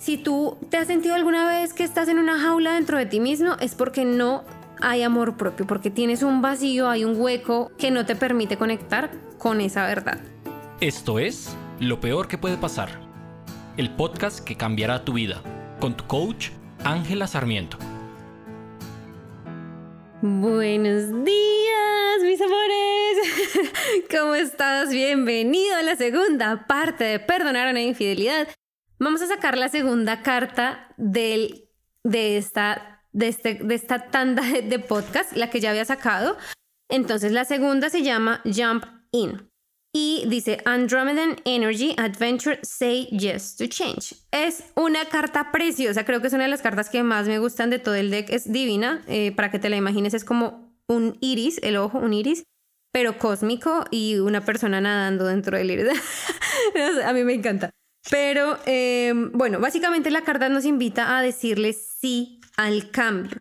Si tú te has sentido alguna vez que estás en una jaula dentro de ti mismo, es porque no hay amor propio, porque tienes un vacío, hay un hueco que no te permite conectar con esa verdad. Esto es Lo Peor que puede pasar, el podcast que cambiará tu vida, con tu coach Ángela Sarmiento. Buenos días, mis amores. ¿Cómo estás? Bienvenido a la segunda parte de Perdonar una infidelidad. Vamos a sacar la segunda carta del, de, esta, de, este, de esta tanda de podcast, la que ya había sacado. Entonces la segunda se llama Jump In. Y dice Andromedan Energy Adventure Say Yes to Change. Es una carta preciosa, creo que es una de las cartas que más me gustan de todo el deck. Es divina, eh, para que te la imagines, es como un iris, el ojo, un iris, pero cósmico y una persona nadando dentro del iris. a mí me encanta. Pero em, bueno, básicamente la carta nos invita a decirle sí al cambio.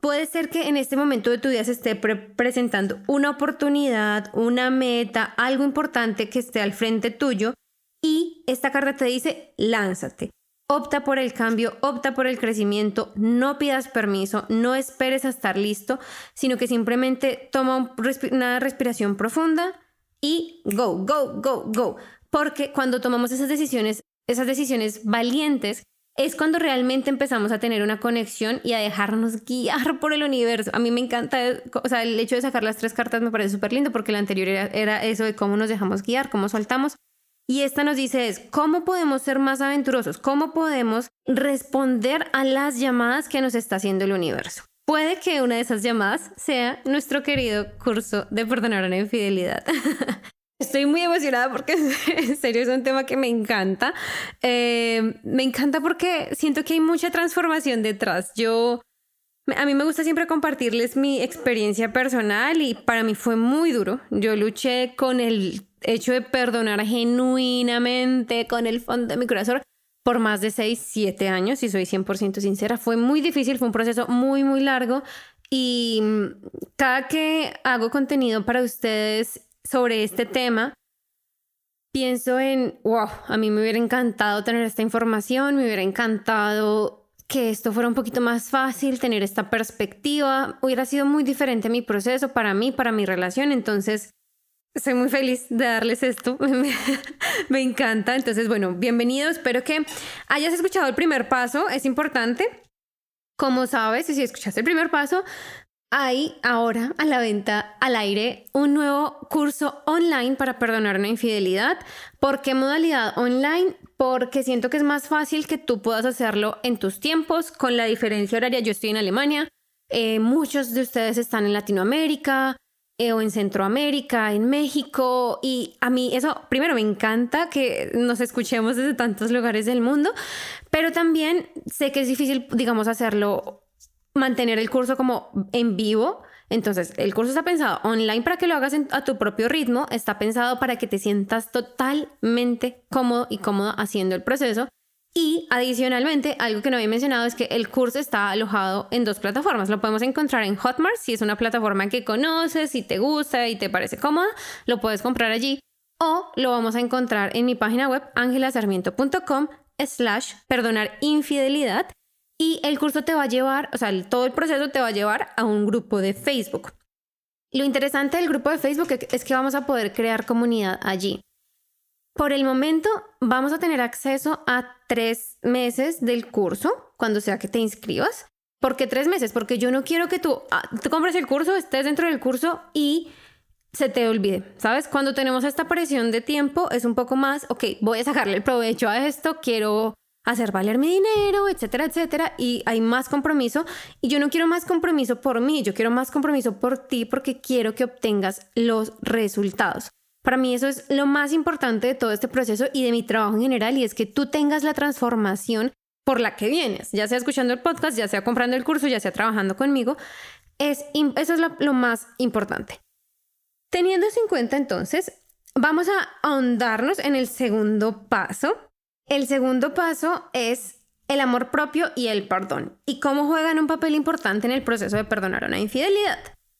Puede ser que en este momento de tu vida se esté presentando una oportunidad, una meta, algo importante que esté al frente tuyo y esta carta te dice lánzate. Opta por el cambio, opta por el crecimiento, no pidas permiso, no esperes a estar listo, sino que simplemente toma una respiración profunda y go, go, go, go. Porque cuando tomamos esas decisiones, esas decisiones valientes, es cuando realmente empezamos a tener una conexión y a dejarnos guiar por el universo. A mí me encanta, o sea, el hecho de sacar las tres cartas me parece súper lindo porque la anterior era, era, eso de cómo nos dejamos guiar, cómo soltamos. Y esta nos dice es, ¿cómo podemos ser más aventurosos? ¿Cómo podemos responder a las llamadas que nos está haciendo el universo? Puede que una de esas llamadas sea nuestro querido curso de perdonar a la infidelidad. Estoy muy emocionada porque en serio es un tema que me encanta. Eh, me encanta porque siento que hay mucha transformación detrás. Yo, a mí me gusta siempre compartirles mi experiencia personal y para mí fue muy duro. Yo luché con el hecho de perdonar genuinamente, con el fondo de mi corazón, por más de 6, 7 años, si soy 100% sincera. Fue muy difícil, fue un proceso muy, muy largo. Y cada que hago contenido para ustedes sobre este tema, pienso en, wow, a mí me hubiera encantado tener esta información, me hubiera encantado que esto fuera un poquito más fácil, tener esta perspectiva, hubiera sido muy diferente mi proceso para mí, para mi relación, entonces soy muy feliz de darles esto, me, encanta, entonces bueno, bienvenido, espero que hayas escuchado el primer paso, es importante. Como sabes, si escuchaste el primer paso, hay ahora a la venta al aire un nuevo curso online para perdonar una infidelidad. ¿Por qué modalidad online? Porque siento que es más fácil que tú puedas hacerlo en tus tiempos, con la diferencia horaria. Yo estoy en Alemania, eh, muchos de ustedes están en Latinoamérica eh, o en Centroamérica, en México. Y a mí eso, primero, me encanta que nos escuchemos desde tantos lugares del mundo, pero también sé que es difícil, digamos, hacerlo mantener el curso como en vivo. Entonces, el curso está pensado online para que lo hagas a tu propio ritmo, está pensado para que te sientas totalmente cómodo y cómodo haciendo el proceso. Y adicionalmente, algo que no había mencionado es que el curso está alojado en dos plataformas. Lo podemos encontrar en Hotmart, si es una plataforma que conoces, si te gusta y te parece cómoda, lo puedes comprar allí. O lo vamos a encontrar en mi página web angelasarmiento.com slash perdonar infidelidad y el curso te va a llevar, o sea, todo el proceso te va a llevar a un grupo de Facebook. Lo interesante del grupo de Facebook es que vamos a poder crear comunidad allí. Por el momento vamos a tener acceso a tres meses del curso, cuando sea que te inscribas. ¿Por qué tres meses? Porque yo no quiero que tú, ah, tú compres el curso, estés dentro del curso y se te olvide, ¿sabes? Cuando tenemos esta presión de tiempo es un poco más, ok, voy a sacarle el provecho a esto, quiero hacer valer mi dinero, etcétera, etcétera, y hay más compromiso. Y yo no quiero más compromiso por mí, yo quiero más compromiso por ti porque quiero que obtengas los resultados. Para mí eso es lo más importante de todo este proceso y de mi trabajo en general, y es que tú tengas la transformación por la que vienes, ya sea escuchando el podcast, ya sea comprando el curso, ya sea trabajando conmigo. Es, eso es lo, lo más importante. Teniendo eso en cuenta, entonces, vamos a ahondarnos en el segundo paso, el segundo paso es el amor propio y el perdón, y cómo juegan un papel importante en el proceso de perdonar una infidelidad.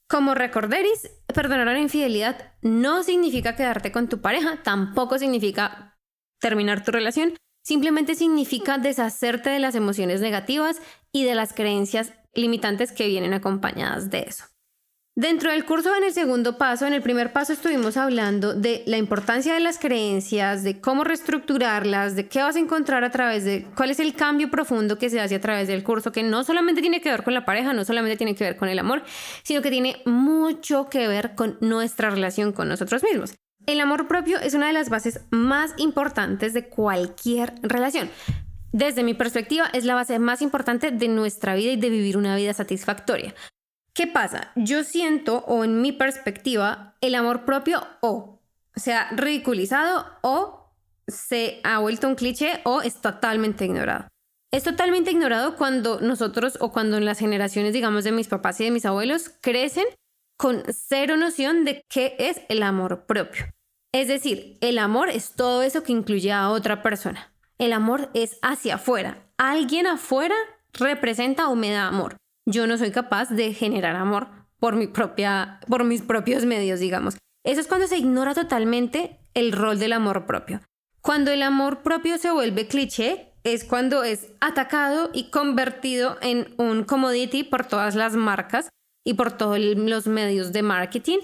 Como recorderis, perdonar una infidelidad no significa quedarte con tu pareja, tampoco significa terminar tu relación, simplemente significa deshacerte de las emociones negativas y de las creencias limitantes que vienen acompañadas de eso. Dentro del curso, en el segundo paso, en el primer paso estuvimos hablando de la importancia de las creencias, de cómo reestructurarlas, de qué vas a encontrar a través de cuál es el cambio profundo que se hace a través del curso, que no solamente tiene que ver con la pareja, no solamente tiene que ver con el amor, sino que tiene mucho que ver con nuestra relación con nosotros mismos. El amor propio es una de las bases más importantes de cualquier relación. Desde mi perspectiva, es la base más importante de nuestra vida y de vivir una vida satisfactoria. ¿Qué pasa? Yo siento, o en mi perspectiva, el amor propio o se ha ridiculizado o se ha vuelto un cliché o es totalmente ignorado. Es totalmente ignorado cuando nosotros o cuando en las generaciones, digamos, de mis papás y de mis abuelos crecen con cero noción de qué es el amor propio. Es decir, el amor es todo eso que incluye a otra persona. El amor es hacia afuera. Alguien afuera representa o me da amor yo no soy capaz de generar amor por, mi propia, por mis propios medios, digamos. Eso es cuando se ignora totalmente el rol del amor propio. Cuando el amor propio se vuelve cliché, es cuando es atacado y convertido en un commodity por todas las marcas y por todos los medios de marketing.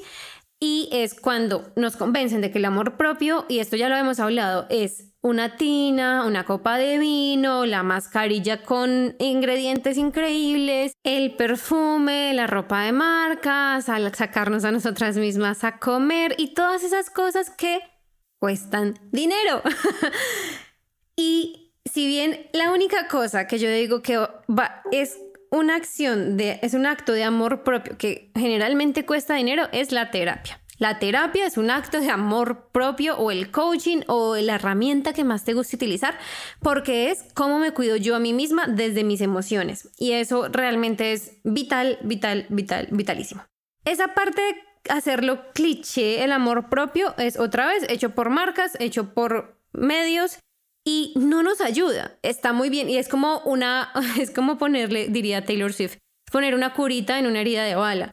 Y es cuando nos convencen de que el amor propio, y esto ya lo hemos hablado, es una tina, una copa de vino, la mascarilla con ingredientes increíbles, el perfume, la ropa de marcas, al sacarnos a nosotras mismas a comer y todas esas cosas que cuestan dinero. y si bien la única cosa que yo digo que va, es una acción de, es un acto de amor propio que generalmente cuesta dinero, es la terapia. La terapia es un acto de amor propio o el coaching o la herramienta que más te guste utilizar porque es cómo me cuido yo a mí misma desde mis emociones. Y eso realmente es vital, vital, vital, vitalísimo. Esa parte de hacerlo cliché, el amor propio, es otra vez hecho por marcas, hecho por medios y no nos ayuda. Está muy bien y es como una, es como ponerle, diría Taylor Swift, poner una curita en una herida de bala.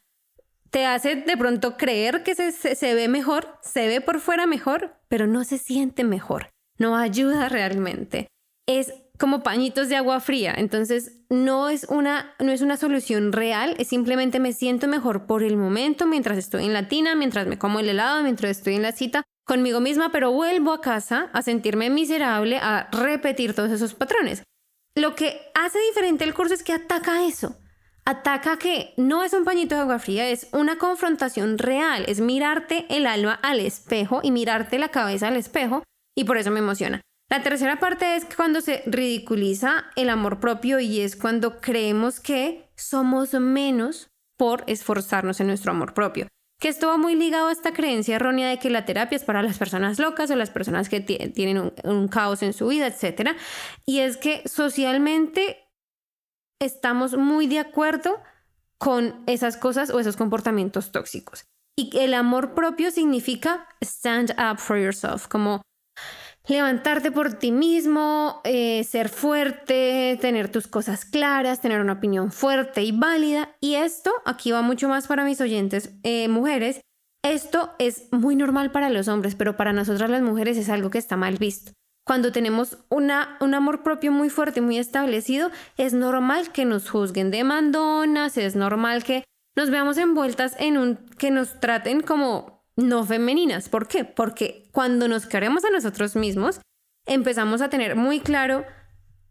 Te hace de pronto creer que se, se, ve mejor, se ve por fuera mejor, pero no se siente mejor. No ayuda realmente. Es como pañitos de agua fría. Entonces, no es una, no es una solución real, es simplemente me siento mejor por el momento, mientras estoy en la tina, mientras me como el helado, mientras estoy en la cita, conmigo misma, pero vuelvo a casa a sentirme miserable, a repetir todos esos patrones. Lo que hace diferente el curso es que ataca eso. Ataca que no es un pañito de agua fría, es una confrontación real, es mirarte el alma al espejo y mirarte la cabeza al espejo y por eso me emociona. La tercera parte es cuando se ridiculiza el amor propio y es cuando creemos que somos menos por esforzarnos en nuestro amor propio que estuvo muy ligado a esta creencia errónea de que la terapia es para las personas locas o las personas que tienen un, caos en su vida, etc. Y es que socialmente estamos muy de acuerdo con esas cosas o esos comportamientos tóxicos. Y el amor propio significa stand up for yourself, como levantarte por ti mismo, eh, ser fuerte, tener tus cosas claras, tener una opinión fuerte y válida. Y esto, aquí va mucho más para mis oyentes eh, mujeres, esto es muy normal para los hombres, pero para nosotras las mujeres es algo que está mal visto. Cuando tenemos una, un amor propio muy fuerte, muy establecido, es normal que nos juzguen de mandonas, es normal que nos veamos envueltas en un, que nos traten como no femeninas. ¿Por qué? Porque cuando nos queremos a nosotros mismos, empezamos a tener muy claro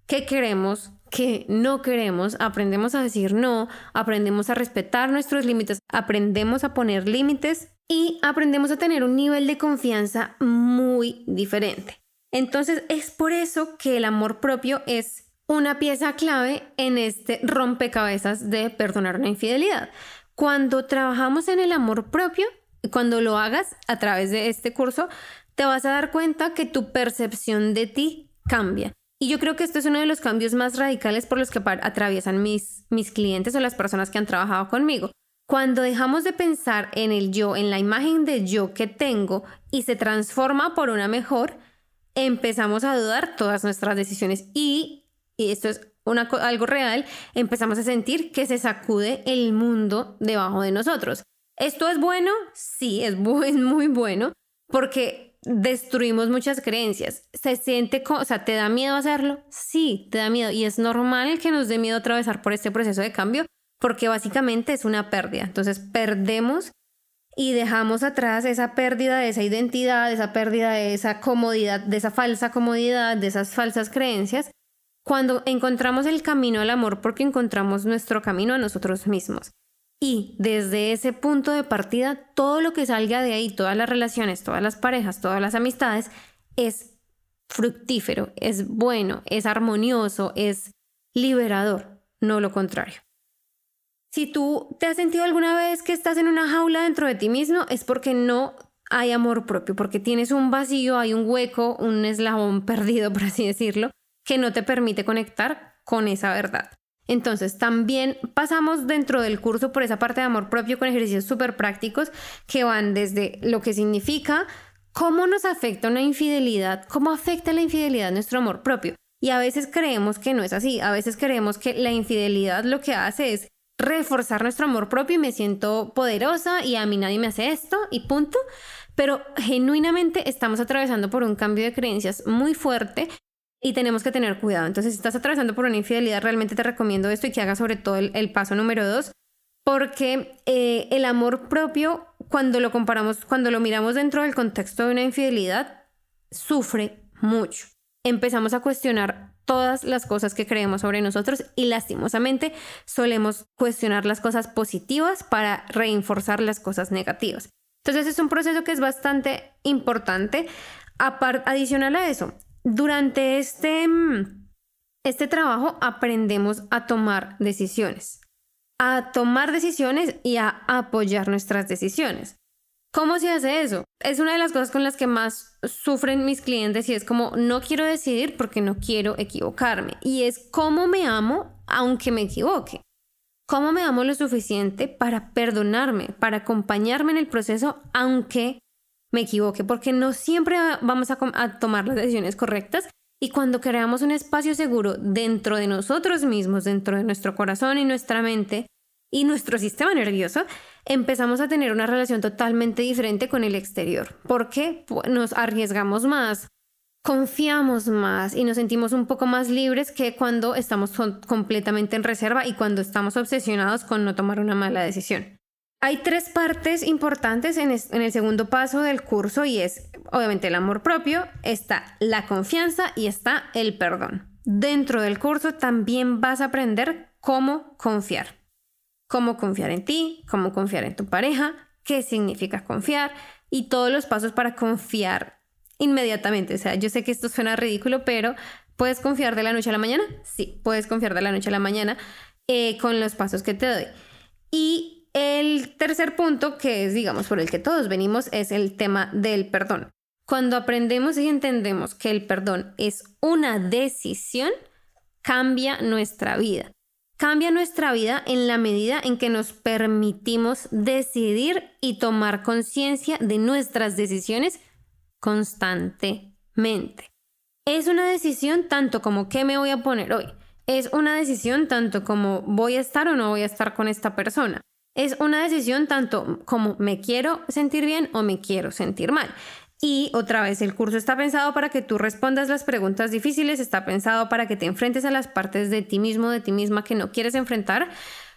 qué queremos, qué no queremos, aprendemos a decir no, aprendemos a respetar nuestros límites, aprendemos a poner límites y aprendemos a tener un nivel de confianza muy diferente. Entonces es por eso que el amor propio es una pieza clave en este rompecabezas de perdonar una infidelidad. Cuando trabajamos en el amor propio, cuando lo hagas a través de este curso, te vas a dar cuenta que tu percepción de ti cambia. Y yo creo que esto es uno de los cambios más radicales por los que atraviesan mis, mis clientes o las personas que han trabajado conmigo. Cuando dejamos de pensar en el yo, en la imagen de yo que tengo y se transforma por una mejor, empezamos a dudar todas nuestras decisiones y, esto es algo real, empezamos a sentir que se sacude el mundo debajo de nosotros. ¿Esto es bueno? Sí, es muy, bueno, porque destruimos muchas creencias. ¿Se siente, o sea, te da miedo hacerlo? Sí, te da miedo. Y es normal que nos dé miedo atravesar por este proceso de cambio porque básicamente es una pérdida. Entonces perdemos y dejamos atrás esa pérdida de esa identidad, esa pérdida de esa comodidad, de esa falsa comodidad, de esas falsas creencias. Cuando encontramos el camino al amor porque encontramos nuestro camino a nosotros mismos. Y desde ese punto de partida, todo lo que salga de ahí, todas las relaciones, todas las parejas, todas las amistades, es fructífero, es bueno, es armonioso, es liberador, no lo contrario. Si tú te has sentido alguna vez que estás en una jaula dentro de ti mismo, es porque no hay amor propio, porque tienes un vacío, hay un hueco, un eslabón perdido, por así decirlo, que no te permite conectar con esa verdad. Entonces, también pasamos dentro del curso por esa parte de amor propio con ejercicios súper prácticos que van desde lo que significa cómo nos afecta una infidelidad, cómo afecta la infidelidad nuestro amor propio. Y a veces creemos que no es así, a veces creemos que la infidelidad lo que hace es reforzar nuestro amor propio y me siento poderosa y a mí nadie me hace esto y punto. Pero genuinamente estamos atravesando por un cambio de creencias muy fuerte y tenemos que tener cuidado. Entonces, si estás atravesando por una infidelidad, realmente te recomiendo esto y que hagas sobre todo el, paso número dos, porque eh, el amor propio, cuando lo comparamos, cuando lo miramos dentro del contexto de una infidelidad, sufre mucho. Empezamos a cuestionar todas las cosas que creemos sobre nosotros y lastimosamente solemos cuestionar las cosas positivas para reforzar las cosas negativas. Entonces es un proceso que es bastante importante. Adicional a eso, durante este, este trabajo aprendemos a tomar decisiones, a tomar decisiones y a apoyar nuestras decisiones. ¿Cómo se hace eso? Es una de las cosas con las que más sufren mis clientes y es como no quiero decidir porque no quiero equivocarme. Y es cómo me amo aunque me equivoque. ¿Cómo me amo lo suficiente para perdonarme, para acompañarme en el proceso aunque me equivoque, porque no siempre vamos a, tomar las decisiones correctas. Y cuando creamos un espacio seguro dentro de nosotros mismos, dentro de nuestro corazón y nuestra mente y nuestro sistema nervioso, empezamos a tener una relación totalmente diferente con el exterior, porque nos arriesgamos más, confiamos más y nos sentimos un poco más libres que cuando estamos completamente en reserva y cuando estamos obsesionados con no tomar una mala decisión. Hay tres partes importantes en, el segundo paso del curso y es obviamente el amor propio, está la confianza y está el perdón. Dentro del curso también vas a aprender cómo confiar. Cómo confiar en ti, cómo confiar en tu pareja, qué significa confiar y todos los pasos para confiar inmediatamente. O sea, yo sé que esto suena ridículo, pero ¿puedes confiar de la noche a la mañana? Sí, puedes confiar de la noche a la mañana eh, con los pasos que te doy. Y el tercer punto, que es, digamos, por el que todos venimos, es el tema del perdón. Cuando aprendemos y entendemos que el perdón es una decisión, cambia nuestra vida. Cambia nuestra vida en la medida en que nos permitimos decidir y tomar conciencia de nuestras decisiones constantemente. Es una decisión tanto como qué me voy a poner hoy. Es una decisión tanto como voy a estar o no voy a estar con esta persona. Es una decisión tanto como me quiero sentir bien o me quiero sentir mal. Y otra vez, el curso está pensado para que tú respondas las preguntas difíciles, está pensado para que te enfrentes a las partes de ti mismo, de ti misma que no quieres enfrentar,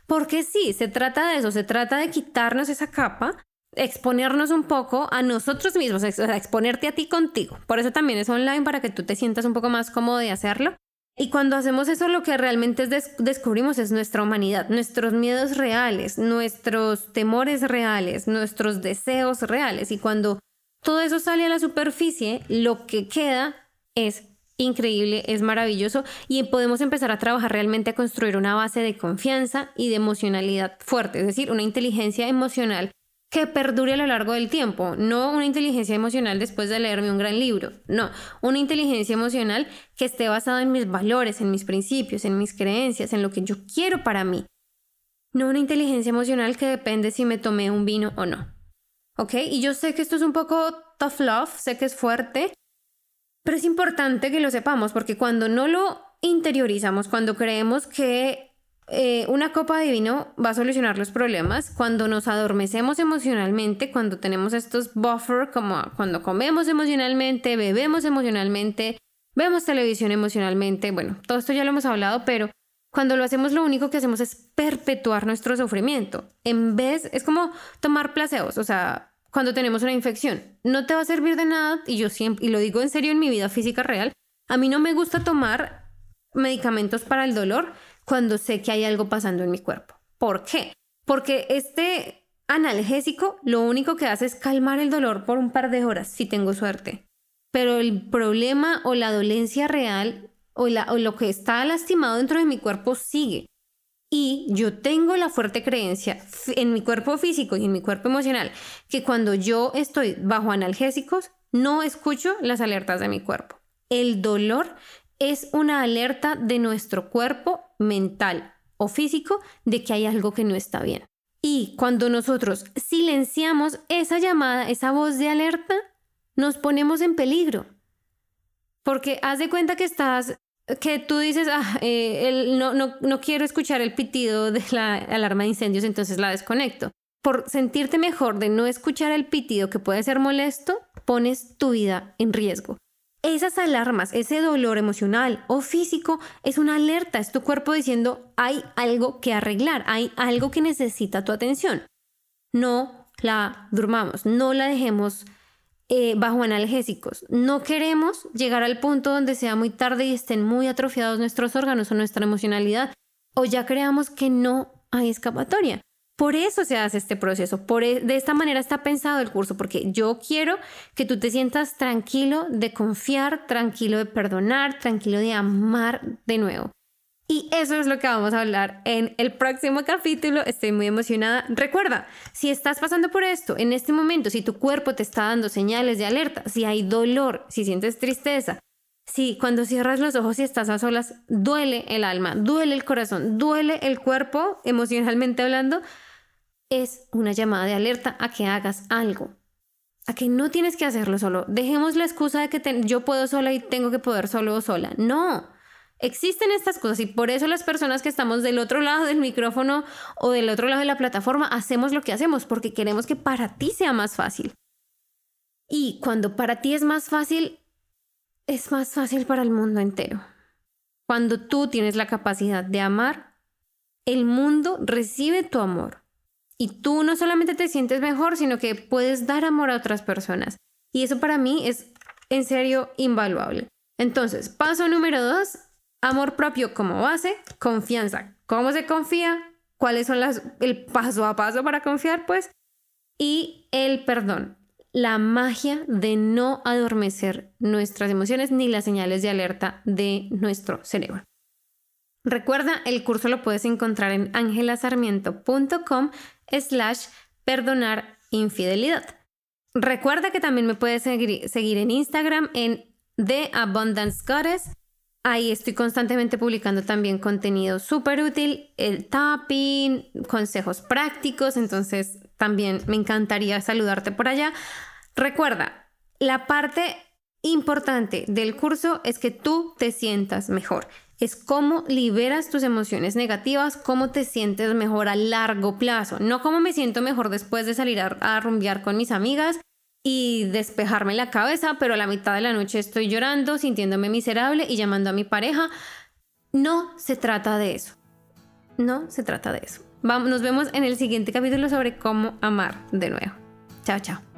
porque sí, se trata de eso, se trata de quitarnos esa capa, exponernos un poco a nosotros mismos, o exponerte a ti contigo. Por eso también es online para que tú te sientas un poco más cómodo de hacerlo. Y cuando hacemos eso, lo que realmente descubrimos es nuestra humanidad, nuestros miedos reales, nuestros temores reales, nuestros deseos reales. Y cuando todo eso sale a la superficie, lo que queda es increíble, es maravilloso y podemos empezar a trabajar realmente a construir una base de confianza y de emocionalidad fuerte, es decir, una inteligencia emocional que perdure a lo largo del tiempo, no una inteligencia emocional después de leerme un gran libro, no, una inteligencia emocional que esté basada en mis valores, en mis principios, en mis creencias, en lo que yo quiero para mí. No una inteligencia emocional que depende si me tomé un vino o no. ¿Ok? Y yo sé que esto es un poco tough love, sé que es fuerte, pero es importante que lo sepamos porque cuando no lo interiorizamos, cuando creemos que eh, una copa de vino va a solucionar los problemas cuando nos adormecemos emocionalmente, cuando tenemos estos buffer, como cuando comemos emocionalmente, bebemos emocionalmente, vemos televisión emocionalmente. Bueno, todo esto ya lo hemos hablado, pero cuando lo hacemos lo único que hacemos es perpetuar nuestro sufrimiento. En vez, es como tomar placebos, o sea, cuando tenemos una infección, no te va a servir de nada, y yo siempre, y lo digo en serio en mi vida física real, a mí no me gusta tomar medicamentos para el dolor cuando sé que hay algo pasando en mi cuerpo. ¿Por qué? Porque este analgésico lo único que hace es calmar el dolor por un par de horas, si tengo suerte. Pero el problema o la dolencia real o, lo que está lastimado dentro de mi cuerpo sigue. Y yo tengo la fuerte creencia en mi cuerpo físico y en mi cuerpo emocional que cuando yo estoy bajo analgésicos, no escucho las alertas de mi cuerpo. El dolor es una alerta de nuestro cuerpo mental o físico de que hay algo que no está bien. Y cuando nosotros silenciamos esa llamada, esa voz de alerta, nos ponemos en peligro. Porque haz de cuenta que estás, que tú dices, ah, eh, no, no, no quiero escuchar el pitido de la alarma de incendios, entonces la desconecto. Por sentirte mejor de no escuchar el pitido que puede ser molesto, pones tu vida en riesgo. Esas alarmas, ese dolor emocional o físico es una alerta, es tu cuerpo diciendo hay algo que arreglar, hay algo que necesita tu atención. No la durmamos, no la dejemos eh, bajo analgésicos. No queremos llegar al punto donde sea muy tarde y estén muy atrofiados nuestros órganos o nuestra emocionalidad o ya creamos que no hay escapatoria. Por eso se hace este proceso, por e, de esta manera está pensado el curso, porque yo quiero que tú te sientas tranquilo de confiar, tranquilo de perdonar, tranquilo de amar de nuevo. Y eso es lo que vamos a hablar en el próximo capítulo. Estoy muy emocionada. Recuerda, si estás pasando por esto en este momento, si tu cuerpo te está dando señales de alerta, si hay dolor, si sientes tristeza, si cuando cierras los ojos y estás a solas, duele el alma, duele el corazón, duele el cuerpo, emocionalmente hablando, es una llamada de alerta a que hagas algo, a que no tienes que hacerlo solo. Dejemos la excusa de que yo puedo sola y tengo que poder solo o sola. No, existen estas cosas y por eso las personas que estamos del otro lado del micrófono o del otro lado de la plataforma hacemos lo que hacemos porque queremos que para ti sea más fácil. Y cuando para ti es más fácil, es más fácil para el mundo entero. Cuando tú tienes la capacidad de amar, el mundo recibe tu amor. Y tú no solamente te sientes mejor, sino que puedes dar amor a otras personas. Y eso para mí es en serio invaluable. Entonces, paso número dos, amor propio como base, confianza. ¿Cómo se confía? ¿Cuáles son las, el paso a paso para confiar? Pues, y el perdón. La magia de no adormecer nuestras emociones ni las señales de alerta de nuestro cerebro. Recuerda, el curso lo puedes encontrar en angelasarmiento.com slash perdonar infidelidad. Recuerda que también me puedes seguir, seguir en Instagram en The Abundance Goddess. Ahí estoy constantemente publicando también contenido súper útil, el tapping, consejos prácticos, entonces también me encantaría saludarte por allá. Recuerda, la parte importante del curso es que tú te sientas mejor es cómo liberas tus emociones negativas, cómo te sientes mejor a largo plazo, no cómo me siento mejor después de salir a, rumbear con mis amigas y despejarme la cabeza, pero a la mitad de la noche estoy llorando, sintiéndome miserable y llamando a mi pareja. No se trata de eso. No se trata de eso. Vamos, nos vemos en el siguiente capítulo sobre cómo amar de nuevo. Chao, chao.